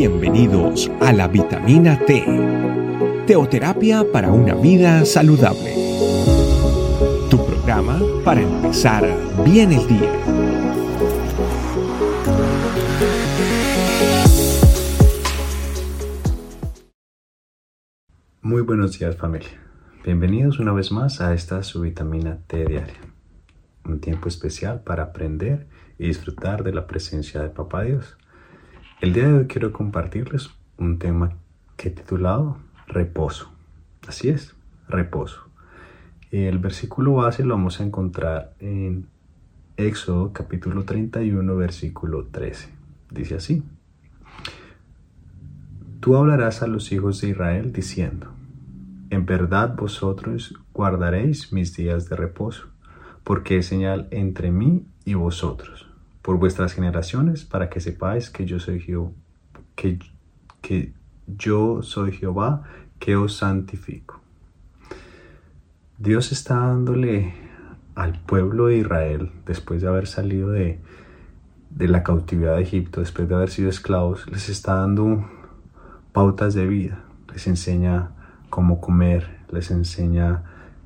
Bienvenidos a la vitamina T, teoterapia para una vida saludable. Tu programa para empezar bien el día. Muy buenos días familia. Bienvenidos una vez más a esta su vitamina T diaria. Un tiempo especial para aprender y disfrutar de la presencia de Papá Dios. El día de hoy quiero compartirles un tema que he titulado Reposo. Así es, reposo. El versículo base lo vamos a encontrar en Éxodo capítulo 31 versículo 13. Dice así. Tú hablarás a los hijos de Israel diciendo, en verdad vosotros guardaréis mis días de reposo, porque es señal entre mí y vosotros por vuestras generaciones, para que sepáis que yo soy Jehová, que, yo soy Jehová, que os santifico. Dios está dándole al pueblo de Israel, después de haber salido de, de la cautividad de Egipto, después de haber sido esclavos, les está dando pautas de vida, les enseña cómo comer, les enseña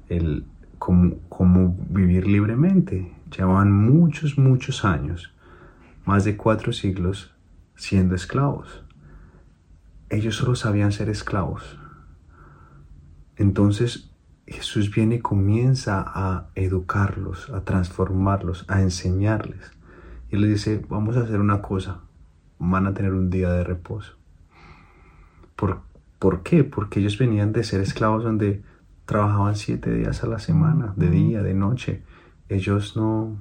el, cómo, cómo vivir libremente, Llevaban muchos, muchos años, más de cuatro siglos, siendo esclavos. Ellos solo sabían ser esclavos. Entonces Jesús viene y comienza a educarlos, a transformarlos, a enseñarles. Y les dice, vamos a hacer una cosa, van a tener un día de reposo. ¿Por, ¿Por qué? Porque ellos venían de ser esclavos donde trabajaban siete días a la semana, de día, de noche, ellos no,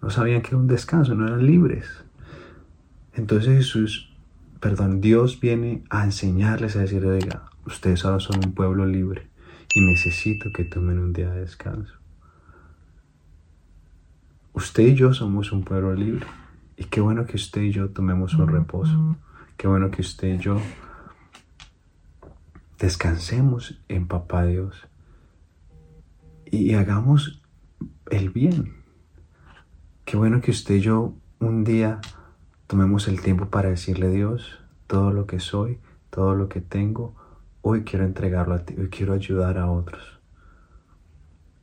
no sabían que era un descanso, no eran libres. Entonces Jesús, perdón, Dios viene a enseñarles a decir, oiga, ustedes ahora son un pueblo libre y necesito que tomen un día de descanso. Usted y yo somos un pueblo libre y qué bueno que usted y yo tomemos un reposo. Qué bueno que usted y yo descansemos en Papá Dios y hagamos el bien. Qué bueno que usted y yo un día tomemos el tiempo para decirle Dios todo lo que soy, todo lo que tengo, hoy quiero entregarlo a ti, hoy quiero ayudar a otros.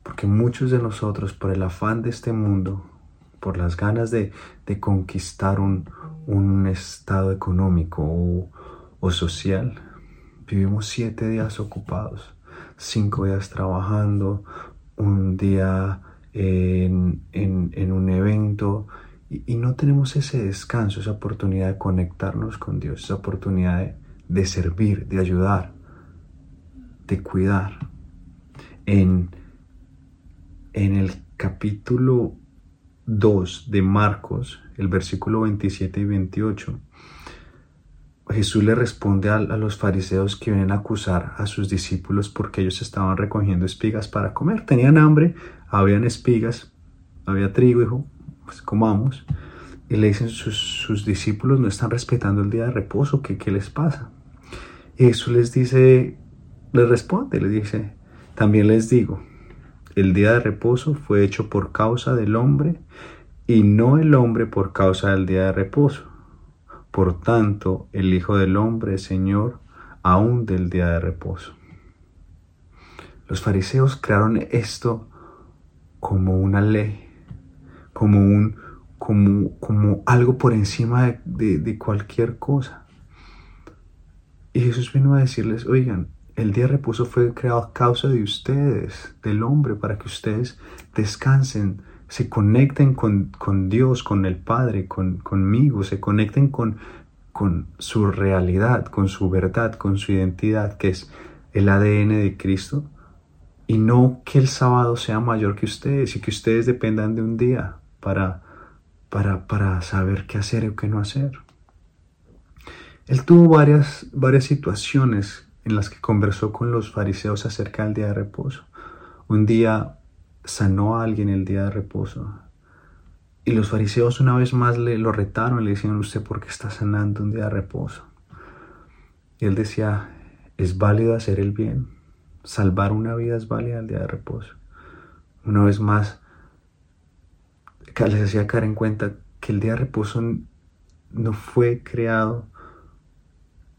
Porque muchos de nosotros, por el afán de este mundo, por las ganas de, conquistar un, estado económico o, o social, vivimos siete días ocupados, cinco días trabajando, un día en, un evento y, no tenemos ese descanso, esa oportunidad de conectarnos con Dios, esa oportunidad de, servir, de ayudar, de cuidar. En, en el capítulo 2 de Marcos, el versículo 27 y 28, Jesús le responde a, los fariseos que vienen a acusar a sus discípulos porque ellos estaban recogiendo espigas para comer. Tenían hambre, habían espigas, había trigo, dijo, pues comamos. Y le dicen, sus, discípulos no están respetando el día de reposo, ¿qué, ¿qué les pasa? Y Jesús les dice, les responde, les dice, también les digo, el día de reposo fue hecho por causa del hombre y no el hombre por causa del día de reposo. Por tanto, el Hijo del Hombre Señor aún del día de reposo. Los fariseos crearon esto como una ley, como, un, como, como algo por encima de, de cualquier cosa. Y Jesús vino a decirles, oigan, el día de reposo fue creado a causa de ustedes, del hombre, para que ustedes descansen, se conecten con, Dios, con el Padre, con, conmigo, se conecten con, con su realidad, con su verdad, con su identidad, que es el ADN de Cristo, y no que el sábado sea mayor que ustedes y que ustedes dependan de un día para, para, para saber qué hacer o qué no hacer. Él tuvo varias, varias situaciones en las que conversó con los fariseos acerca del día de reposo. Un día sanó a alguien el día de reposo. Y los fariseos una vez más le lo retaron, le decían, ¿usted por qué está sanando un día de reposo? Y él decía, es válido hacer el bien, salvar una vida es válida el día de reposo. Una vez más, les hacía caer en cuenta que el día de reposo no fue creado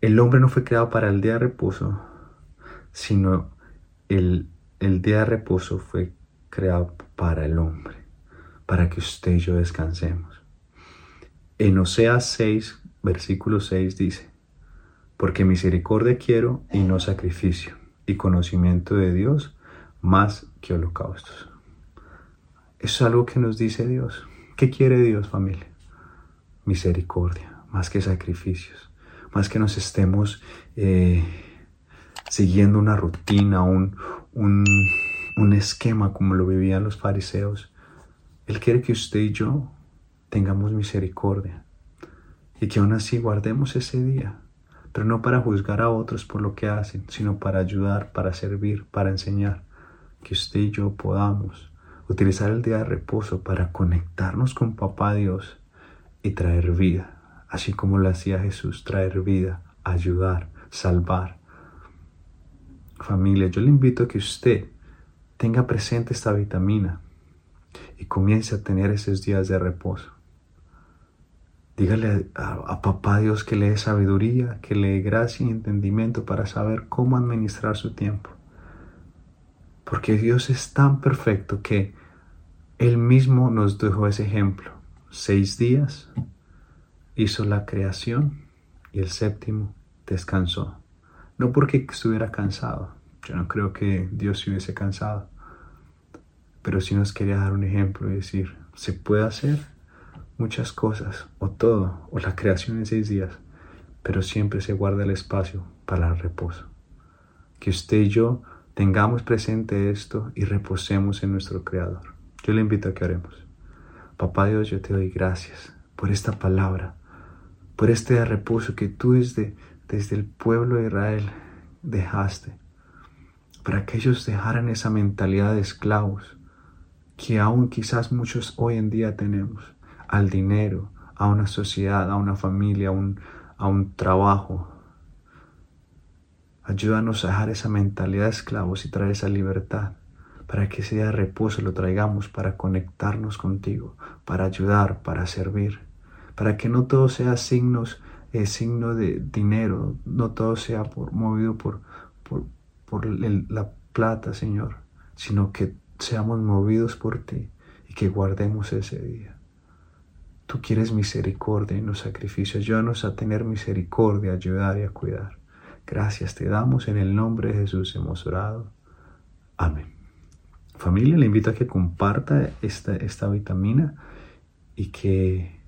el hombre no fue creado para el día de reposo, sino el, el día de reposo fue creado para el hombre, para que usted y yo descansemos. En Oseas 6, versículo 6 dice, porque misericordia quiero y no sacrificio, y conocimiento de Dios más que holocaustos. Eso es algo que nos dice Dios. ¿Qué quiere Dios, familia? Misericordia, más que sacrificios, más que nos estemos eh, siguiendo una rutina, un, un, un esquema como lo vivían los fariseos. Él quiere que usted y yo tengamos misericordia y que aún así guardemos ese día, pero no para juzgar a otros por lo que hacen, sino para ayudar, para servir, para enseñar, que usted y yo podamos utilizar el día de reposo para conectarnos con Papá Dios y traer vida, así como lo hacía Jesús, traer vida, ayudar, salvar. Familia, yo le invito a que usted tenga presente esta vitamina y comience a tener esos días de reposo. Dígale a, papá Dios que le dé sabiduría, que le dé gracia y entendimiento para saber cómo administrar su tiempo. Porque Dios es tan perfecto que Él mismo nos dejó ese ejemplo. Seis días hizo la creación y el séptimo descansó. No porque estuviera cansado. Yo no creo que Dios se hubiese cansado. Pero sí nos quería dar un ejemplo y decir, se puede hacer muchas cosas, o todo, o la creación en seis días, pero siempre se guarda el espacio para el reposo. Que usted y yo tengamos presente esto y reposemos en nuestro Creador. Yo le invito a que oremos. Papá Dios, yo te doy gracias por esta palabra, por este reposo que tú desde, desde el pueblo de Israel dejaste, para que ellos dejaran esa mentalidad de esclavos que aún quizás muchos hoy en día tenemos al dinero, a una sociedad, a una familia, a un, a un trabajo. Ayúdanos a dejar esa mentalidad de esclavos y traer esa libertad para que ese día de reposo lo traigamos para conectarnos contigo, para ayudar, para servir, para que no todo sea signos, eh, signo de dinero, no todo sea por, movido por, por, por la plata, Señor, sino que seamos movidos por ti y que guardemos ese día. Tú quieres misericordia y no sacrificios. Ayúdanos a tener misericordia, ayudar y a cuidar. Gracias te damos en el nombre de Jesús hemos orado. Amén. Familia, le invito a que comparta esta, esta vitamina y que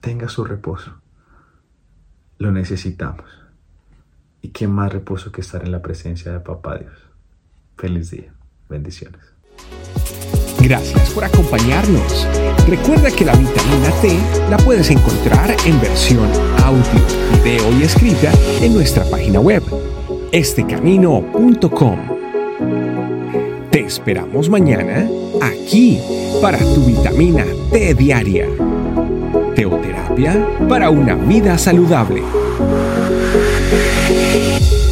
tenga su reposo. Lo necesitamos. ¿Y qué más reposo que estar en la presencia de Papá Dios? Feliz día. Bendiciones. Gracias por acompañarnos. Recuerda que la vitamina T la puedes encontrar en versión audio, video y escrita en nuestra página web, estecamino.com. Te esperamos mañana aquí para tu vitamina T diaria. Teoterapia para una vida saludable. Thank